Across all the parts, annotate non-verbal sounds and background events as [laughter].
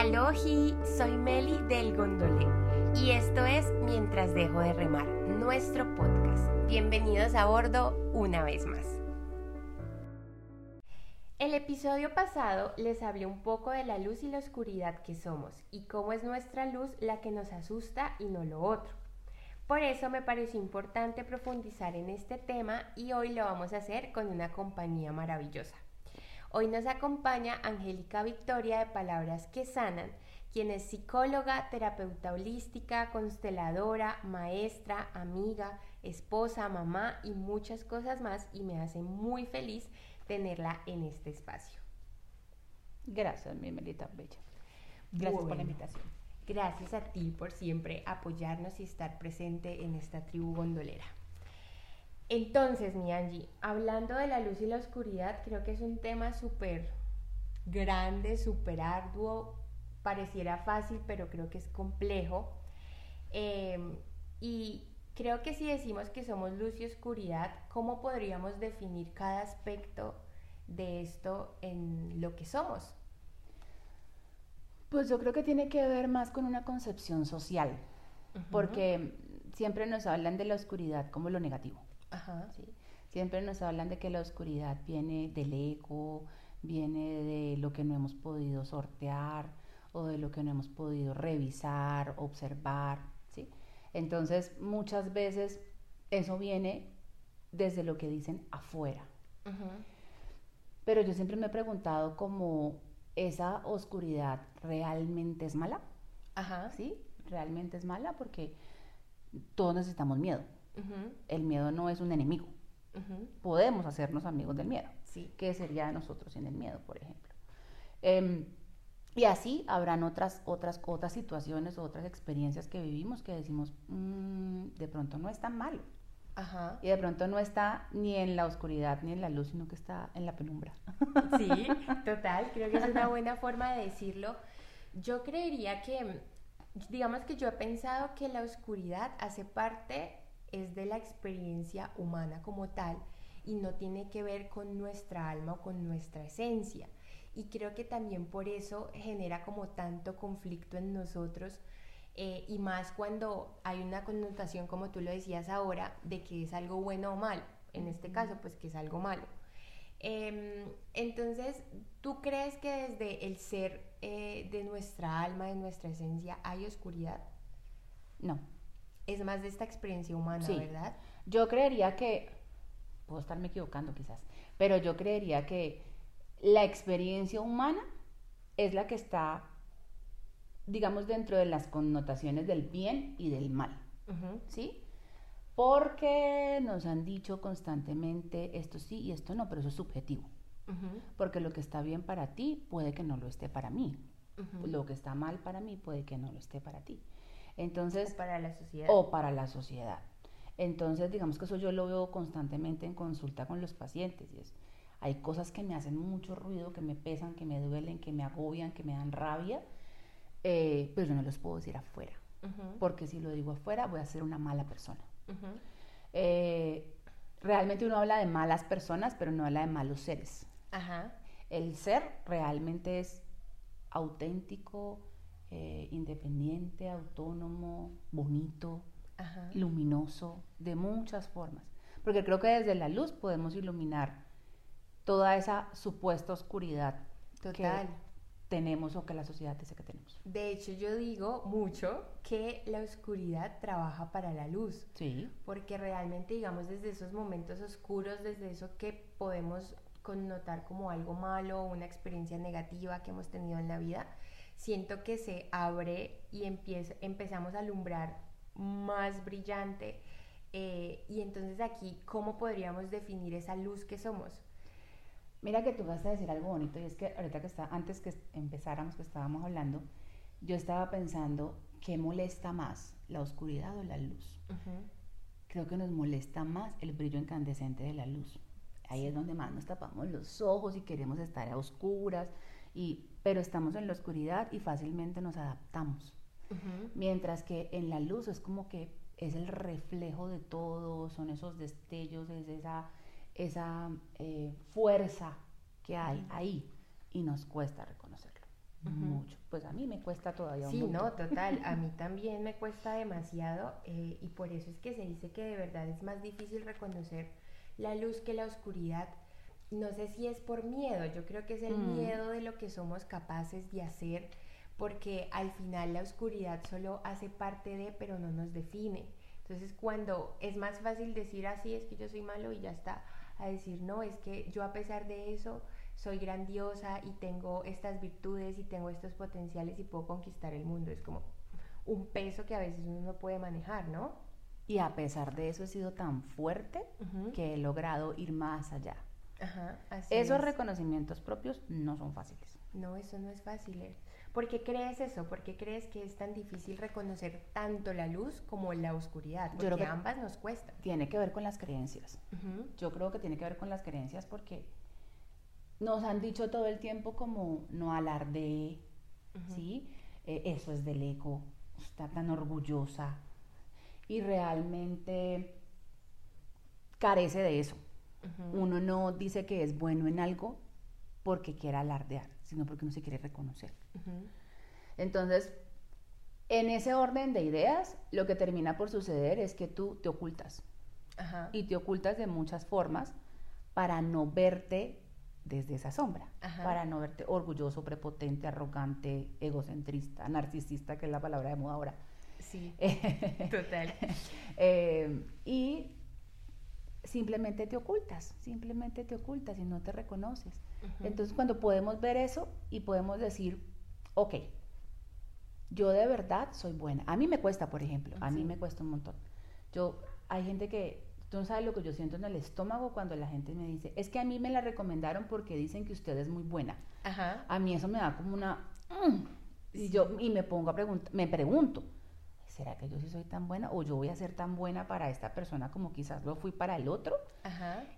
Alohi, soy Meli del Gondolé y esto es Mientras dejo de remar, nuestro podcast. Bienvenidos a bordo una vez más. El episodio pasado les hablé un poco de la luz y la oscuridad que somos y cómo es nuestra luz la que nos asusta y no lo otro. Por eso me pareció importante profundizar en este tema y hoy lo vamos a hacer con una compañía maravillosa. Hoy nos acompaña Angélica Victoria de Palabras que Sanan, quien es psicóloga, terapeuta holística, consteladora, maestra, amiga, esposa, mamá y muchas cosas más y me hace muy feliz tenerla en este espacio. Gracias, mi Melita Bella. Gracias por la invitación. Gracias a ti por siempre apoyarnos y estar presente en esta tribu gondolera. Entonces, mi Angie, hablando de la luz y la oscuridad, creo que es un tema súper grande, súper arduo, pareciera fácil, pero creo que es complejo. Em, y creo que si decimos que somos luz y oscuridad, ¿cómo podríamos definir cada aspecto de esto en lo que somos? Pues yo creo que tiene que ver más con una concepción social, porque siempre nos hablan de la oscuridad como lo negativo. Siempre nos hablan de que la oscuridad viene del ego, viene de lo que no hemos podido sortear o de lo que no hemos podido revisar, observar, ¿sí? Entonces, muchas veces eso viene desde lo que dicen afuera. Pero yo siempre me he preguntado cómo esa oscuridad realmente es mala. Ajá. ¿Sí? Realmente es mala porque todos necesitamos miedo. El miedo no es un enemigo. Podemos hacernos amigos del miedo. Sí. ¿Qué sería de nosotros sin el miedo, por ejemplo? Em, y así habrán otras, otras, otras situaciones o otras experiencias que vivimos que decimos, mm, de pronto no es tan malo. Ajá. Y de pronto no está ni en la oscuridad ni en la luz, sino que está en la penumbra. [laughs] Sí, total, creo que es una buena forma de decirlo. Yo creería que, digamos que yo he pensado que la oscuridad hace parte es de la experiencia humana como tal y no tiene que ver con nuestra alma o con nuestra esencia. Y creo que también por eso genera como tanto conflicto en nosotros eh, y más cuando hay una connotación, como tú lo decías ahora, de que es algo bueno o malo. En este caso, pues que es algo malo. Em, entonces, ¿tú crees que desde el ser eh, de nuestra alma, de nuestra esencia, hay oscuridad? No es más de esta experiencia humana, ¿verdad? Yo creería que, puedo estarme equivocando quizás, pero yo creería que la experiencia humana es la que está, digamos, dentro de las connotaciones del bien y del mal, ¿sí? Porque nos han dicho constantemente esto sí y esto no, pero eso es subjetivo. Porque lo que está bien para ti puede que no lo esté para mí. Lo que está mal para mí puede que no lo esté para ti. Entonces, o para la sociedad. O para la sociedad. Entonces, digamos que eso yo lo veo constantemente en consulta con los pacientes. Y es, hay cosas que me hacen mucho ruido, que me pesan, que me duelen, que me agobian, que me dan rabia, eh, pero yo no los puedo decir afuera. Porque si lo digo afuera, voy a ser una mala persona. Eh, realmente uno habla de malas personas, pero no habla de malos seres. El ser realmente es auténtico, eh, independiente, autónomo, bonito, luminoso, de muchas formas. Porque creo que desde la luz podemos iluminar toda esa supuesta oscuridad Total. que tenemos o que la sociedad dice que tenemos. De hecho, yo digo mucho que la oscuridad trabaja para la luz. Sí. Porque realmente, digamos, desde esos momentos oscuros, desde eso que podemos connotar como algo malo, una experiencia negativa que hemos tenido en la vida, siento que se abre y empieza, empezamos a alumbrar más brillante. Eh, y entonces aquí, ¿cómo podríamos definir esa luz que somos? Mira que tú vas a decir algo bonito y es que ahorita que está, antes que empezáramos, que estábamos hablando, yo estaba pensando qué molesta más, la oscuridad o la luz. Creo que nos molesta más el brillo incandescente de la luz. Ahí es donde más nos tapamos los ojos y queremos estar a oscuras y, pero estamos en la oscuridad y fácilmente nos adaptamos. Mientras que en la luz es como que es el reflejo de todo, son esos destellos, es esa, esa eh, fuerza que hay ahí y nos cuesta reconocerlo mucho. mucho. Pues a mí me cuesta todavía un Sí, no, [laughs] total. A mí también me cuesta demasiado eh, y por eso es que se dice que de verdad es más difícil reconocer la luz que la oscuridad. No sé si es por miedo, yo creo que es el mm. miedo de lo que somos capaces de hacer, porque al final la oscuridad solo hace parte de, pero no nos define. Entonces cuando es más fácil decir así, es que yo soy malo y ya está, a decir, no, es que yo a pesar de eso soy grandiosa y tengo estas virtudes y tengo estos potenciales y puedo conquistar el mundo. Es como un peso que a veces uno no puede manejar, ¿no? Y a pesar de eso he sido tan fuerte que he logrado ir más allá. Ajá, Esos reconocimientos propios no son fáciles. No, eso no es fácil. ¿eh? ¿Por qué crees eso? ¿Por qué crees que es tan difícil reconocer tanto la luz como la oscuridad? Porque Yo creo que ambas nos cuestan. Tiene que ver con las creencias. Yo creo que tiene que ver con las creencias porque nos han dicho todo el tiempo como no alarde, ¿sí? Eh, eso es del eco, está tan orgullosa y realmente carece de eso. Uno no dice que es bueno en algo porque quiera alardear, sino porque no se quiere reconocer. Entonces, en ese orden de ideas, lo que termina por suceder es que tú te ocultas. Y te ocultas de muchas formas para no verte desde esa sombra, para no verte orgulloso, prepotente, arrogante, egocentrista, narcisista, que es la palabra de moda ahora. Sí, [laughs] total. Eh, y simplemente te ocultas, simplemente te ocultas y no te reconoces. Entonces cuando podemos ver eso y podemos decir, ok, yo de verdad soy buena. A mí me cuesta, por ejemplo, a mí me cuesta un montón. Yo, hay gente que, tú no sabes lo que yo siento en el estómago cuando la gente me dice, es que a mí me la recomendaron porque dicen que usted es muy buena. A mí eso me da como una... Mm", y yo y me pongo a preguntar, me pregunto, ¿será que yo sí soy tan buena o yo voy a ser tan buena para esta persona como quizás lo fui para el otro?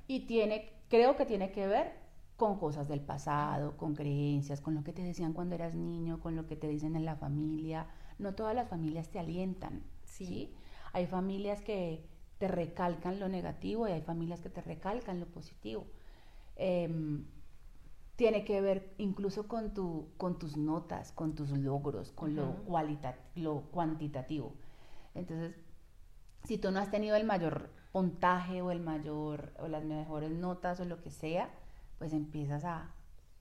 Y tiene, creo que tiene que ver con cosas del pasado, con creencias, con lo que te decían cuando eras niño, con lo que te dicen en la familia. No todas las familias te alientan, ¿sí? Hay familias que te recalcan lo negativo y hay familias que te recalcan lo positivo. Em, tiene que ver incluso con, tu, con tus notas, con tus logros, con lo, lo cuantitativo. Entonces, si tú no has tenido el mayor puntaje o el mayor o las mejores notas o lo que sea, pues empiezas a,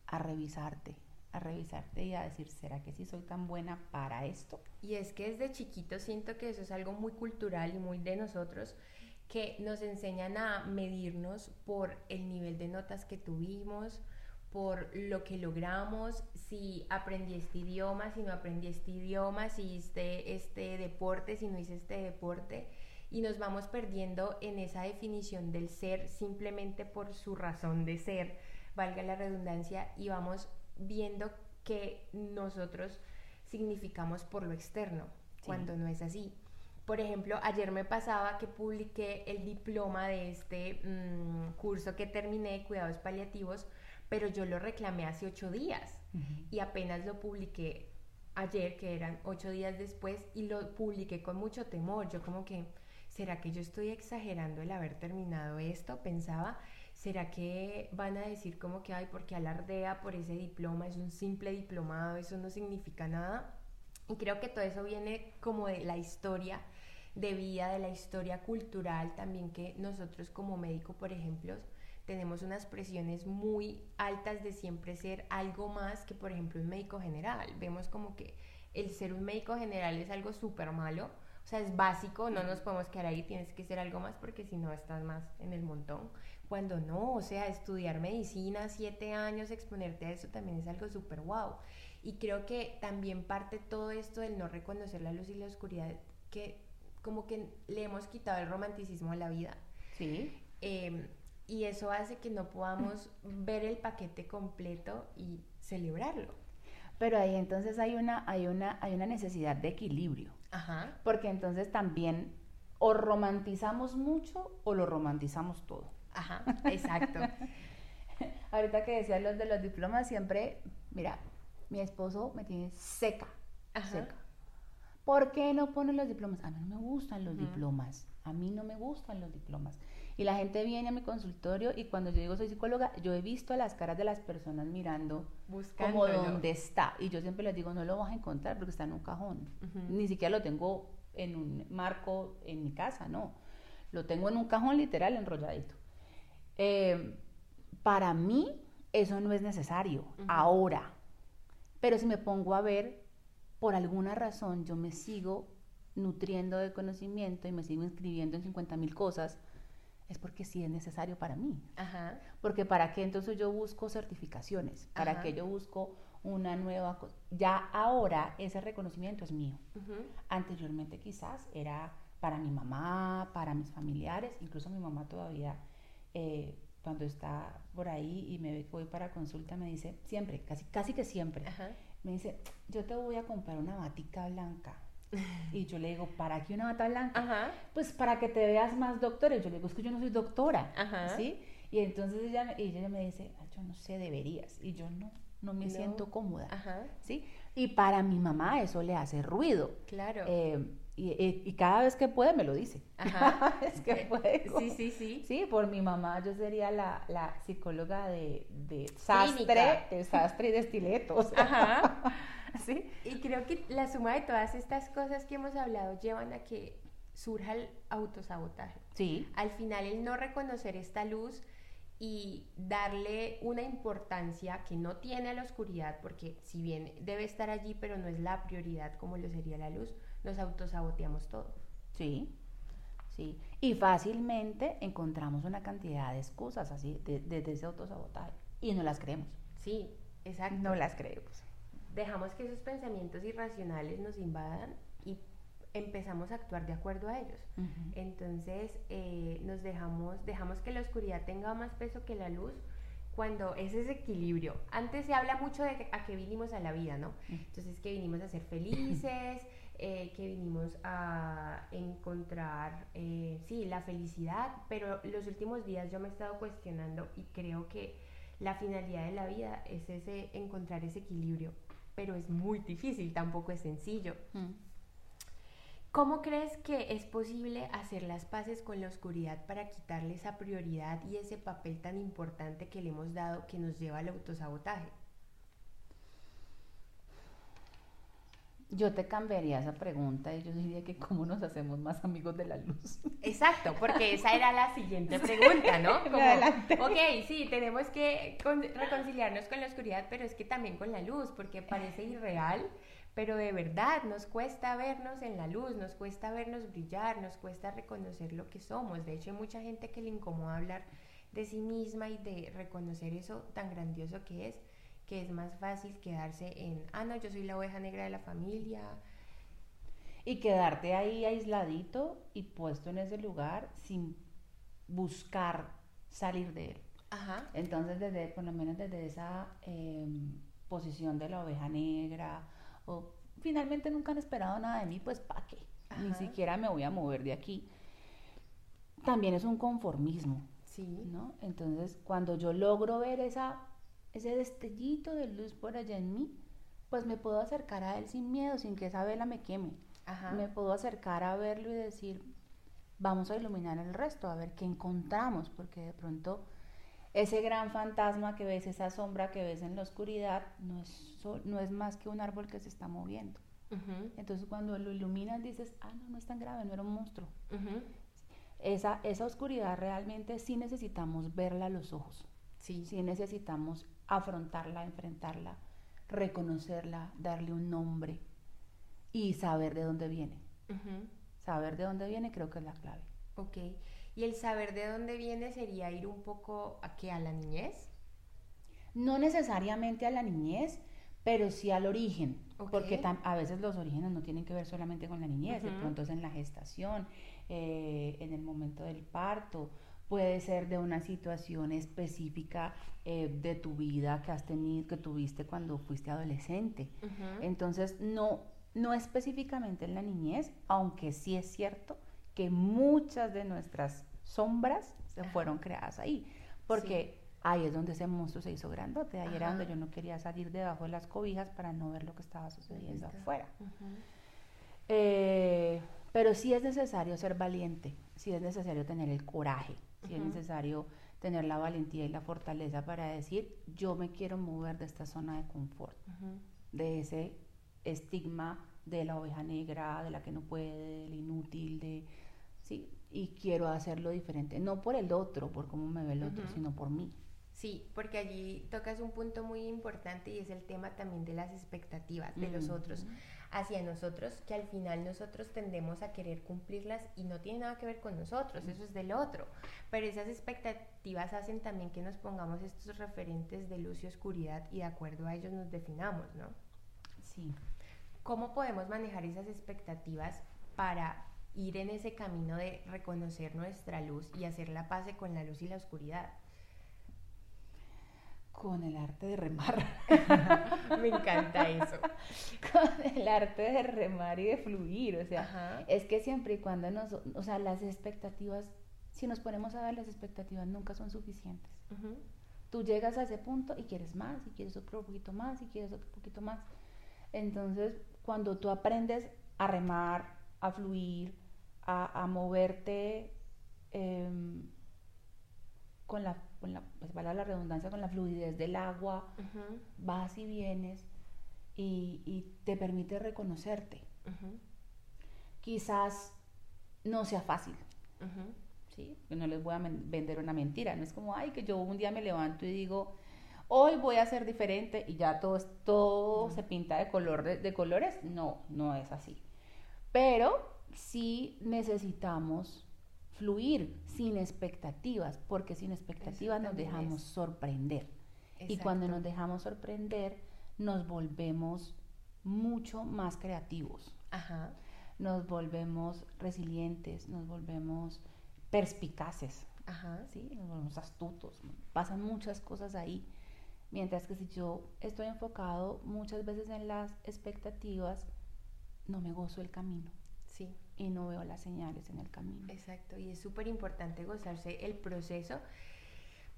a revisarte, a revisarte y a decir, ¿será que sí soy tan buena para esto? Y es que desde chiquito siento que eso es algo muy cultural y muy de nosotros, que nos enseñan a medirnos por el nivel de notas que tuvimos, por lo que logramos, si aprendí este idioma, si no aprendí este idioma, si hice este deporte, si no hice este deporte y nos vamos perdiendo en esa definición del ser simplemente por su razón de ser, valga la redundancia, y vamos viendo que nosotros significamos por lo externo, cuando no es así. Por ejemplo, ayer me pasaba que publiqué el diploma de este mm, curso que terminé, cuidados paliativos, pero yo lo reclamé hace ocho días y apenas lo publiqué ayer, que eran ocho días después, y lo publiqué con mucho temor. Yo como que ¿será que yo estoy exagerando el haber terminado esto? Pensaba, ¿será que van a decir como que, ay, porque alardea por ese diploma, es un simple diplomado, eso no significa nada? Y creo que todo eso viene como de la historia de vida, de la historia cultural también que nosotros como médico, por ejemplo, tenemos unas presiones muy altas de siempre ser algo más que, por ejemplo, un médico general. Vemos como que el ser un médico general es algo súper malo o sea, es básico, no nos podemos quedar ahí, tienes que ser algo más porque si no estás más en el montón. Cuando no, o sea, estudiar medicina, siete años, exponerte a eso también es algo súper guau. Y creo que también parte todo esto del no reconocer la luz y la oscuridad, que como que le hemos quitado el romanticismo a la vida. Sí. Em, y eso hace que no podamos ver el paquete completo y celebrarlo. Pero ahí entonces hay una, hay una, hay una necesidad de equilibrio. Ajá. Porque entonces también o romantizamos mucho o lo romantizamos todo. Ajá, [laughs] exacto. Ahorita que decía los de los diplomas, siempre, mira, mi esposo me tiene seca, seca. ¿Por qué no ponen los diplomas? A mí no me gustan los diplomas. A mí no me gustan los diplomas. Y la gente viene a mi consultorio y cuando yo digo soy psicóloga, yo he visto las caras de las personas mirando como dónde está. Y yo siempre les digo, no lo vas a encontrar porque está en un cajón. Ni siquiera lo tengo en un marco en mi casa, no. Lo tengo en un cajón literal enrolladito. Eh, para mí eso no es necesario ahora. Pero si me pongo a ver, por alguna razón yo me sigo nutriendo de conocimiento y me sigo inscribiendo en 50 mil cosas, es porque sí es necesario para mí. Porque para qué entonces yo busco certificaciones, para qué yo busco una nueva cosa. Ya ahora ese reconocimiento es mío. Anteriormente quizás era para mi mamá, para mis familiares, incluso mi mamá todavía eh, cuando está por ahí y me ve que voy para consulta me dice, siempre, casi, casi que siempre, me dice, yo te voy a comprar una batica blanca. [laughs] Y yo le digo, ¿para qué una bata blanca? Pues para que te veas más doctora. Y yo le digo, es que yo no soy doctora, ¿sí? Y entonces ella, ella me dice, yo no sé, deberías. Y yo no, no me siento cómoda, ¿sí? Y para mi mamá eso le hace ruido. Claro. Eh, y, cada vez que puede me lo dice. [laughs] Cada vez que puede. Sí, sí, sí. Sí, por mi mamá yo sería la, la psicóloga de, de sastre, de sastre y de estiletos. Ajá. [laughs] [laughs] ¿Sí? Y creo que la suma de todas estas cosas que hemos hablado llevan a que surja el autosabotaje. Sí. Al final el no reconocer esta luz y darle una importancia que no tiene a la oscuridad, porque si bien debe estar allí, pero no es la prioridad como lo sería la luz, nos autosaboteamos todo. Sí, sí. Y fácilmente encontramos una cantidad de excusas así desde ese autosabotaje y no las creemos. Sí, exacto. No las creemos. Dejamos que esos pensamientos irracionales nos invadan y empezamos a actuar de acuerdo a ellos. Entonces eh, nos dejamos, dejamos que la oscuridad tenga más peso que la luz cuando es ese equilibrio. Antes se habla mucho de a qué vinimos a la vida, ¿no? Entonces que vinimos a ser felices, [clears throat] eh, que vinimos a encontrar, eh, sí, la felicidad, pero los últimos días yo me he estado cuestionando y creo que la finalidad de la vida es ese encontrar ese equilibrio, pero es muy difícil, tampoco es sencillo. ¿Cómo crees que es posible hacer las paces con la oscuridad para quitarle esa prioridad y ese papel tan importante que le hemos dado que nos lleva al autosabotaje? Yo te cambiaría esa pregunta y yo diría que cómo nos hacemos más amigos de la luz. Exacto, porque esa era la siguiente pregunta, ¿no? [laughs] Adelante. ok, sí, tenemos que reconciliarnos con la oscuridad, pero es que también con la luz, porque parece irreal pero de verdad nos cuesta vernos en la luz, nos cuesta vernos brillar, nos cuesta reconocer lo que somos. De hecho, hay mucha gente que le incomoda hablar de sí misma y de reconocer eso tan grandioso que es, que es más fácil quedarse en, ah, no, yo soy la oveja negra de la familia. Y quedarte ahí aisladito y puesto en ese lugar sin buscar salir de él. Ajá. Entonces, desde, por lo menos desde esa em, posición de la oveja negra, o finalmente nunca han esperado nada de mí, pues ¿para qué? Ni siquiera me voy a mover de aquí. También es un conformismo, sí. ¿no? Entonces, cuando yo logro ver esa, ese destellito de luz por allá en mí, pues me puedo acercar a él sin miedo, sin que esa vela me queme. Me puedo acercar a verlo y decir, vamos a iluminar el resto, a ver qué encontramos, porque de pronto ese gran fantasma que ves, esa sombra que ves en la oscuridad, no es, no es más que un árbol que se está moviendo. Entonces cuando lo iluminas dices, ah, no, no es tan grave, no era un monstruo. esa, esa oscuridad realmente sí necesitamos verla a los ojos. Sí. sí necesitamos afrontarla, enfrentarla, reconocerla, darle un nombre y saber de dónde viene. Saber de dónde viene creo que es la clave. Ok. Y el saber de dónde viene sería ir un poco a qué, a la niñez. No necesariamente a la niñez, pero sí al origen, porque a veces los orígenes no tienen que ver solamente con la niñez, de pronto es en la gestación, eh, en el momento del parto, puede ser de una situación específica eh, de tu vida que has tenido, que tuviste cuando fuiste adolescente. Entonces, no, no específicamente en la niñez, aunque sí es cierto que muchas de nuestras sombras se fueron creadas ahí, porque ahí es donde ese monstruo se hizo grandote, ahí era donde yo no quería salir debajo de las cobijas para no ver lo que estaba sucediendo afuera. Eh, pero sí es necesario ser valiente, sí es necesario tener el coraje, sí es necesario tener la valentía y la fortaleza para decir, yo me quiero mover de esta zona de confort, de ese estigma de la oveja negra, de la que no puede, del inútil, de sí, y quiero hacerlo diferente, no por el otro, por cómo me ve el otro, sino por mí. Sí, porque allí tocas un punto muy importante y es el tema también de las expectativas de los otros hacia nosotros, que al final nosotros tendemos a querer cumplirlas y no tiene nada que ver con nosotros, eso es del otro. Pero esas expectativas hacen también que nos pongamos estos referentes de luz y oscuridad y de acuerdo a ellos nos definamos, ¿no? Sí. ¿Cómo podemos manejar esas expectativas para ir en ese camino de reconocer nuestra luz y hacer la paz con la luz y la oscuridad? Con el arte de remar. [laughs] Me encanta eso. [laughs] Con el arte de remar y de fluir. O sea, es que siempre y cuando nos. O sea, las expectativas, si nos ponemos a ver, las expectativas nunca son suficientes. Tú llegas a ese punto y quieres más, y quieres otro poquito más, y quieres otro poquito más. Entonces, cuando tú aprendes a remar, a fluir, a, moverte em, con la con la, pues para la redundancia, con la fluidez del agua, vas y vienes y, te permite reconocerte. Quizás no sea fácil, ¿sí? no les voy a vender una mentira, no es como, ay, que yo un día me levanto y digo, hoy voy a ser diferente y ya todo, todo se pinta de, color, de colores. No, no es así. Pero sí necesitamos fluir sin expectativas, porque sin expectativas nos dejamos sorprender. Y cuando nos dejamos sorprender, nos volvemos mucho más creativos. Nos volvemos resilientes, nos volvemos perspicaces, ¿sí? nos volvemos astutos. Pasan muchas cosas ahí. Mientras que si yo estoy enfocado muchas veces en las expectativas, no me gozo el camino. Sí y no veo las señales en el camino. Exacto, y es súper importante gozarse el proceso,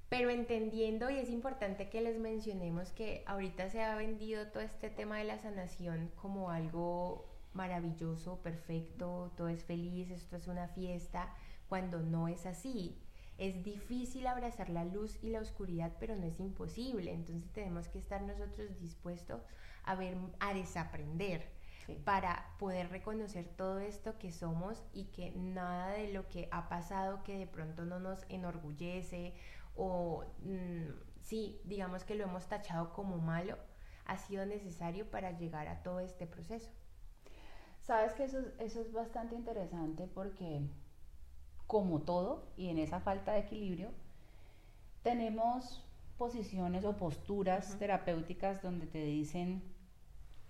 pero entendiendo, y es importante que les mencionemos que ahorita se ha vendido todo este tema de la sanación como algo maravilloso, perfecto, todo es feliz, esto es una fiesta, cuando no es así. Es difícil abrazar la luz y la oscuridad, pero no es imposible. Entonces tenemos que estar nosotros dispuestos a ver, a desaprender para poder reconocer todo esto que somos y que nada de lo que ha pasado que de pronto no nos enorgullece o mm, sí, digamos que lo hemos tachado como malo, ha sido necesario para llegar a todo este proceso. Sabes que eso, eso es bastante interesante porque como todo y en esa falta de equilibrio, tenemos posiciones o posturas terapéuticas donde te dicen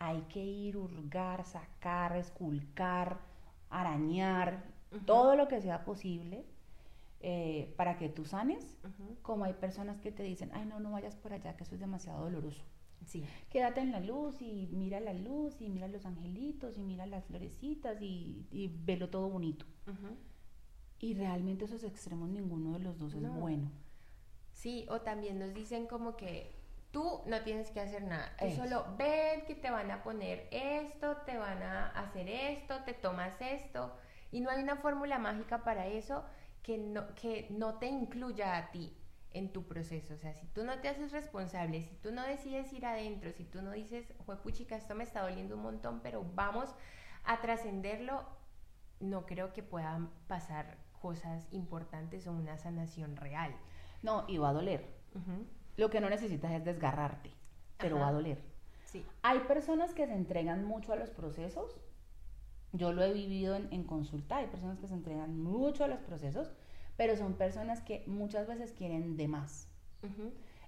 hay que ir, hurgar, sacar, esculcar, arañar, todo lo que sea posible eh, para que tú sanes, como hay personas que te dicen, ay no, no vayas por allá, que eso es demasiado doloroso. Sí. Quédate en la luz y mira la luz y mira los angelitos y mira las florecitas y, y velo todo bonito. Y realmente esos extremos ninguno de los dos es bueno. Sí, o también nos dicen como que Tú no tienes que hacer nada. Tú solo ven que te van a poner esto, te van a hacer esto, te tomas esto. Y no hay una fórmula mágica para eso que no, que no te incluya a ti en tu proceso. O sea, si tú no te haces responsable, si tú no decides ir adentro, si tú no dices, puchica, esto me está doliendo un montón, pero vamos a trascenderlo, no creo que puedan pasar cosas importantes o una sanación real. No, y va a doler. Lo que no necesitas es desgarrarte, pero va a doler. Sí. Hay personas que se entregan mucho a los procesos. Yo lo he vivido en, consulta. Hay personas que se entregan mucho a los procesos, pero son personas que muchas veces quieren de más.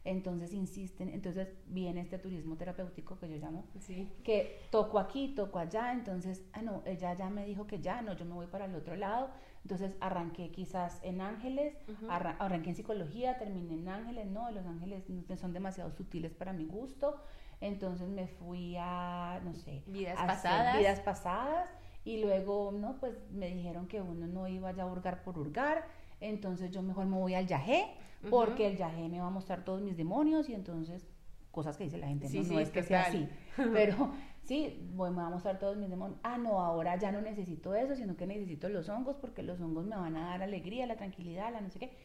Entonces insisten, entonces viene este turismo terapéutico que yo llamo, sí. que toco aquí, toco allá, entonces, ah, no, ella ya me dijo que ya, no, yo me voy para el otro lado, entonces arranqué quizás en ángeles, arranqué en psicología, terminé en ángeles, no, los ángeles son demasiado sutiles para mi gusto, entonces me fui a, no sé, vidas pasadas. Vidas pasadas y luego, no, pues me dijeron que uno no iba ya a hurgar por hurgar, entonces yo mejor me voy al yajé, porque el yajé me va a mostrar todos mis demonios y entonces cosas que dice la gente, no, es que sea así, [laughs] pero Sí, voy, me va a mostrar todos mis demonios. Ah, no, ahora ya no necesito eso, sino que necesito los hongos porque los hongos me van a dar alegría, la tranquilidad, la no sé qué.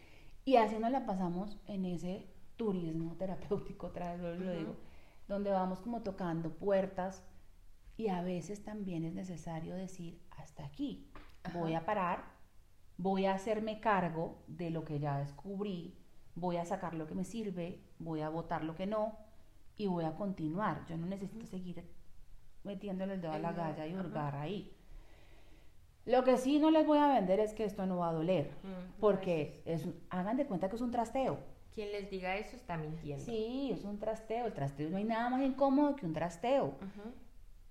Y así nos la pasamos en ese turismo [laughs] terapéutico, otra vez lo digo, donde vamos como tocando puertas y a veces también es necesario decir, hasta aquí, voy a parar, voy a hacerme cargo de lo que ya descubrí, voy a sacar lo que me sirve, voy a votar lo que no y voy a continuar. Yo no necesito seguir metiéndole el dedo a la galla y hurgar ahí. Lo que sí no les voy a vender es que esto no va a doler, porque es, hagan de cuenta que es un trasteo. Quien les diga eso está mintiendo. Sí, es un trasteo. El trasteo no hay nada más incómodo que un trasteo.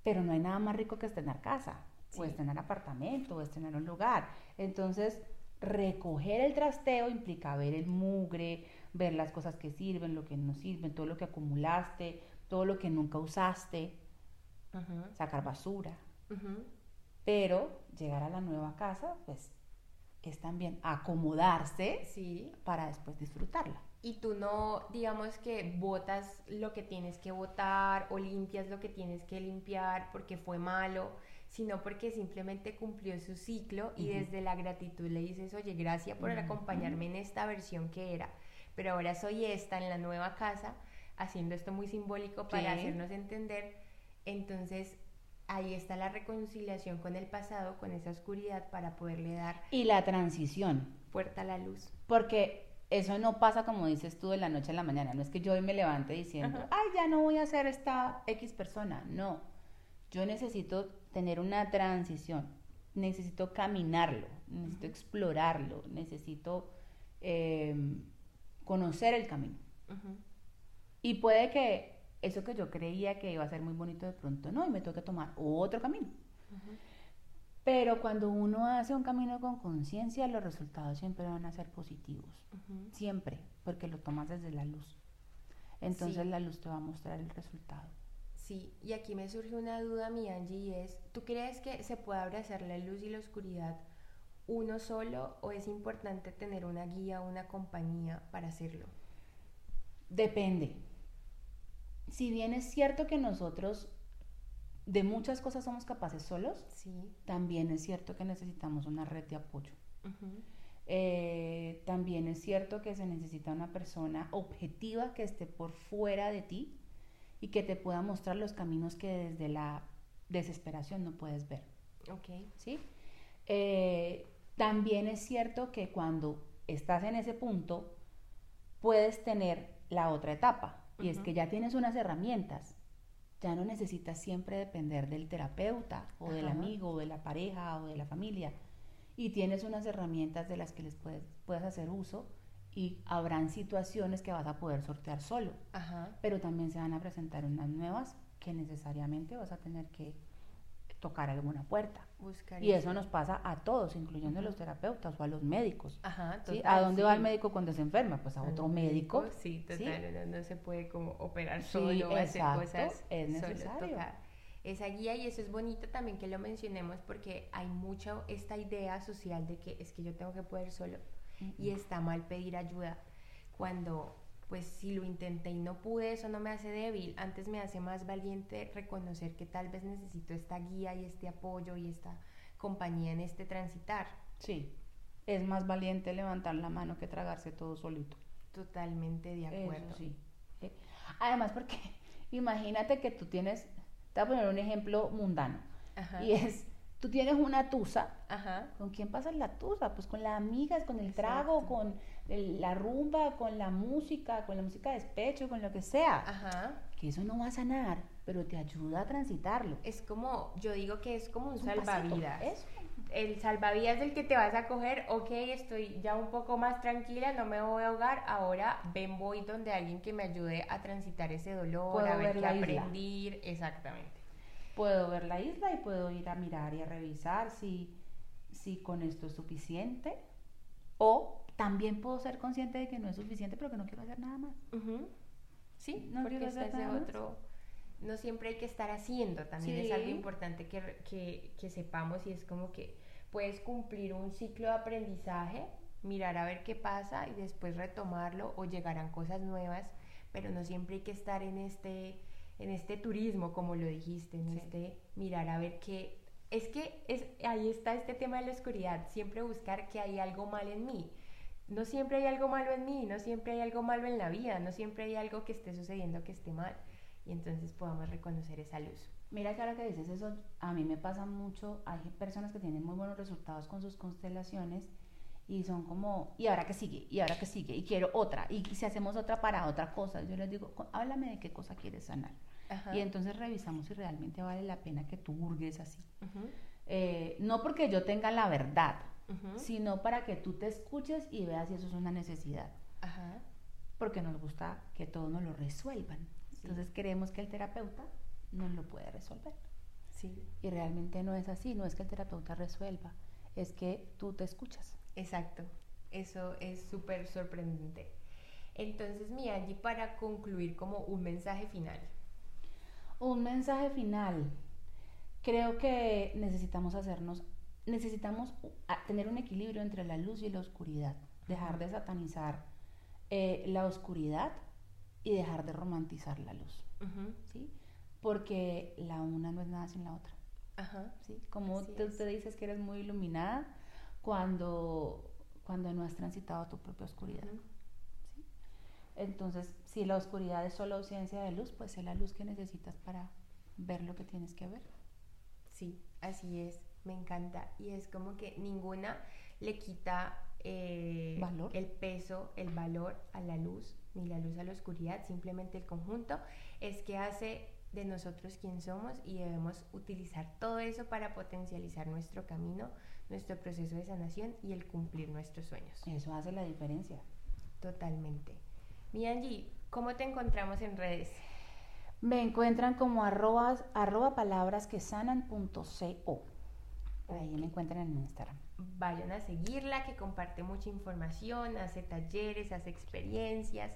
Pero no hay nada más rico que estrenar casa, o estrenar apartamento, o estrenar un lugar. Entonces, recoger el trasteo implica ver el mugre, ver las cosas que sirven, lo que no sirven, todo lo que acumulaste, todo lo que nunca usaste, sacar basura. Pero llegar a la nueva casa, pues es también acomodarse sí. para después disfrutarla. Y tú no, digamos que botas lo que tienes que botar o limpias lo que tienes que limpiar porque fue malo, sino porque simplemente cumplió su ciclo y desde la gratitud le dices, oye, gracias por acompañarme en esta versión que era, pero ahora soy esta en la nueva casa, haciendo esto muy simbólico para hacernos entender. Entonces, ahí está la reconciliación con el pasado, con esa oscuridad para poderle dar... Y la transición. Puerta a la luz. Porque eso no pasa como dices tú de la noche a la mañana. No es que yo hoy me levante diciendo, ay, ya no voy a ser esta X persona. No. Yo necesito tener una transición. Necesito caminarlo. Necesito explorarlo. Necesito em, conocer el camino. Y puede que eso que yo creía que iba a ser muy bonito de pronto no, y me toca tomar otro camino. Pero cuando uno hace un camino con conciencia, los resultados siempre van a ser positivos. Siempre, porque lo tomas desde la luz. Entonces la luz te va a mostrar el resultado. Sí, y aquí me surge una duda, mi Angie, y es, ¿tú crees que se puede abrazar la luz y la oscuridad uno solo o es importante tener una guía, una compañía para hacerlo? Depende si bien es cierto que nosotros de muchas cosas somos capaces solos, sí. también es cierto que necesitamos una red de apoyo. Eh, también es cierto que se necesita una persona objetiva que esté por fuera de ti y que te pueda mostrar los caminos que desde la desesperación no puedes ver. Ok. ¿Sí? Eh, también es cierto que cuando estás en ese punto, puedes tener la otra etapa, y es que ya tienes unas herramientas. Ya no necesitas siempre depender del terapeuta o del amigo o de la pareja o de la familia. Y tienes unas herramientas de las que les puedes, puedes hacer uso y habrán situaciones que vas a poder sortear solo. Pero también se van a presentar unas nuevas que necesariamente vas a tener que tocar alguna puerta. y eso nos pasa a todos, incluyendo a los terapeutas o a los médicos. Ajá, ¿A dónde va el médico cuando se enferma? Pues a otro médico. Sí, total, No, se puede como operar solo hacer cosas. Es necesario. esa guía y eso es bonito también que lo mencionemos porque hay mucha esta idea social de que es que yo tengo que poder solo y está mal pedir ayuda cuando pues si lo intenté y no pude, eso no me hace débil, antes me hace más valiente reconocer que tal vez necesito esta guía y este apoyo y esta compañía en este transitar. Sí, es más valiente levantar la mano que tragarse todo solito. Totalmente de acuerdo. sí. Además, porque [laughs] imagínate que tú tienes, te voy a poner un ejemplo mundano, y es tú tienes una tusa, Ajá. ¿con quién pasas la tusa? Pues con las amigas, con el trago, con la rumba, con la música, con la música de despecho, con lo que sea. Ajá. Que eso no va a sanar, pero te ayuda a transitarlo. Es como, yo digo que es como un, salvavidas. El salvavidas del que te vas a coger, ok, estoy ya un poco más tranquila, no me voy a ahogar, ahora ven, voy donde alguien que me ayude a transitar ese dolor, a ver, qué aprender, exactamente puedo ver la isla y puedo ir a mirar y a revisar si, si con esto es suficiente. O también puedo ser consciente de que no es suficiente, pero que no quiero hacer nada más. Sí, no nada otro. No siempre hay que estar haciendo, también es algo importante que, que, que sepamos y es como que puedes cumplir un ciclo de aprendizaje, mirar a ver qué pasa y después retomarlo o llegarán cosas nuevas, pero no siempre hay que estar en este en este turismo, como lo dijiste, en este mirar a ver qué... Es que es, ahí está este tema de la oscuridad, siempre buscar que hay algo mal en mí. No siempre hay algo malo en mí, no siempre hay algo malo en la vida, no siempre hay algo que esté sucediendo que esté mal. Y entonces podamos reconocer esa luz. Mira que ahora que dices eso, a mí me pasa mucho, hay personas que tienen muy buenos resultados con sus constelaciones y son como, ¿y ahora qué sigue? ¿Y ahora qué sigue? Y quiero otra. Y si hacemos otra para otra cosa, yo les digo, háblame de qué cosa quieres sanar. Y entonces revisamos si realmente vale la pena que tú hurgues así. Eh, no porque yo tenga la verdad, sino para que tú te escuches y veas si eso es una necesidad. Porque nos gusta que todo nos lo resuelvan. Entonces queremos que el terapeuta nos lo pueda resolver. Sí. Y realmente no es así, no es que el terapeuta resuelva, es que tú te escuchas. Exacto, eso es súper sorprendente. Entonces, mi Angie, para concluir como un mensaje final. Un mensaje final. Creo que necesitamos hacernos, necesitamos tener un equilibrio entre la luz y la oscuridad. Dejar de satanizar eh, la oscuridad y dejar de romantizar la luz. ¿sí? Porque la una no es nada sin la otra. Ajá. ¿sí? Como tú te dices que eres muy iluminada, cuando, cuando no has transitado tu propia oscuridad. Entonces, si la oscuridad es solo ausencia de luz, pues es la luz que necesitas para ver lo que tienes que ver. Sí, así es, me encanta. Y es como que ninguna le quita eh, ¿Valor? el peso, el valor a la luz, ni la luz a la oscuridad, simplemente el conjunto es que hace de nosotros quien somos y debemos utilizar todo eso para potencializar nuestro camino, nuestro proceso de sanación y el cumplir nuestros sueños. Eso hace la diferencia. Totalmente. Mi Angie, ¿cómo te encontramos en redes? Me encuentran como arroba, arroba palabras que. Ahí me encuentran en Instagram. Vayan a seguirla, que comparte mucha información, hace talleres, hace experiencias.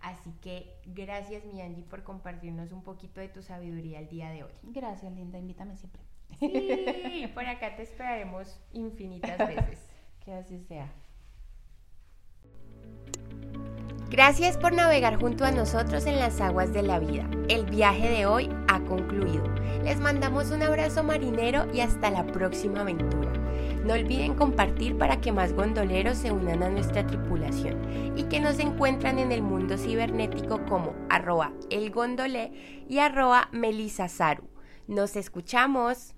Así que gracias, mi Angie, por compartirnos un poquito de tu sabiduría el día de hoy. Gracias, Linda. Invítame siempre. Sí, [laughs] por acá te esperaremos infinitas veces. que así sea. Gracias por navegar junto a nosotros en las aguas de la vida. El viaje de hoy ha concluido. Les mandamos un abrazo marinero y hasta la próxima aventura. No olviden compartir para que más gondoleros se unan a nuestra tripulación y que nos encuentran en el mundo cibernético como arroba elgondolé y arroba melisasaru. Nos escuchamos.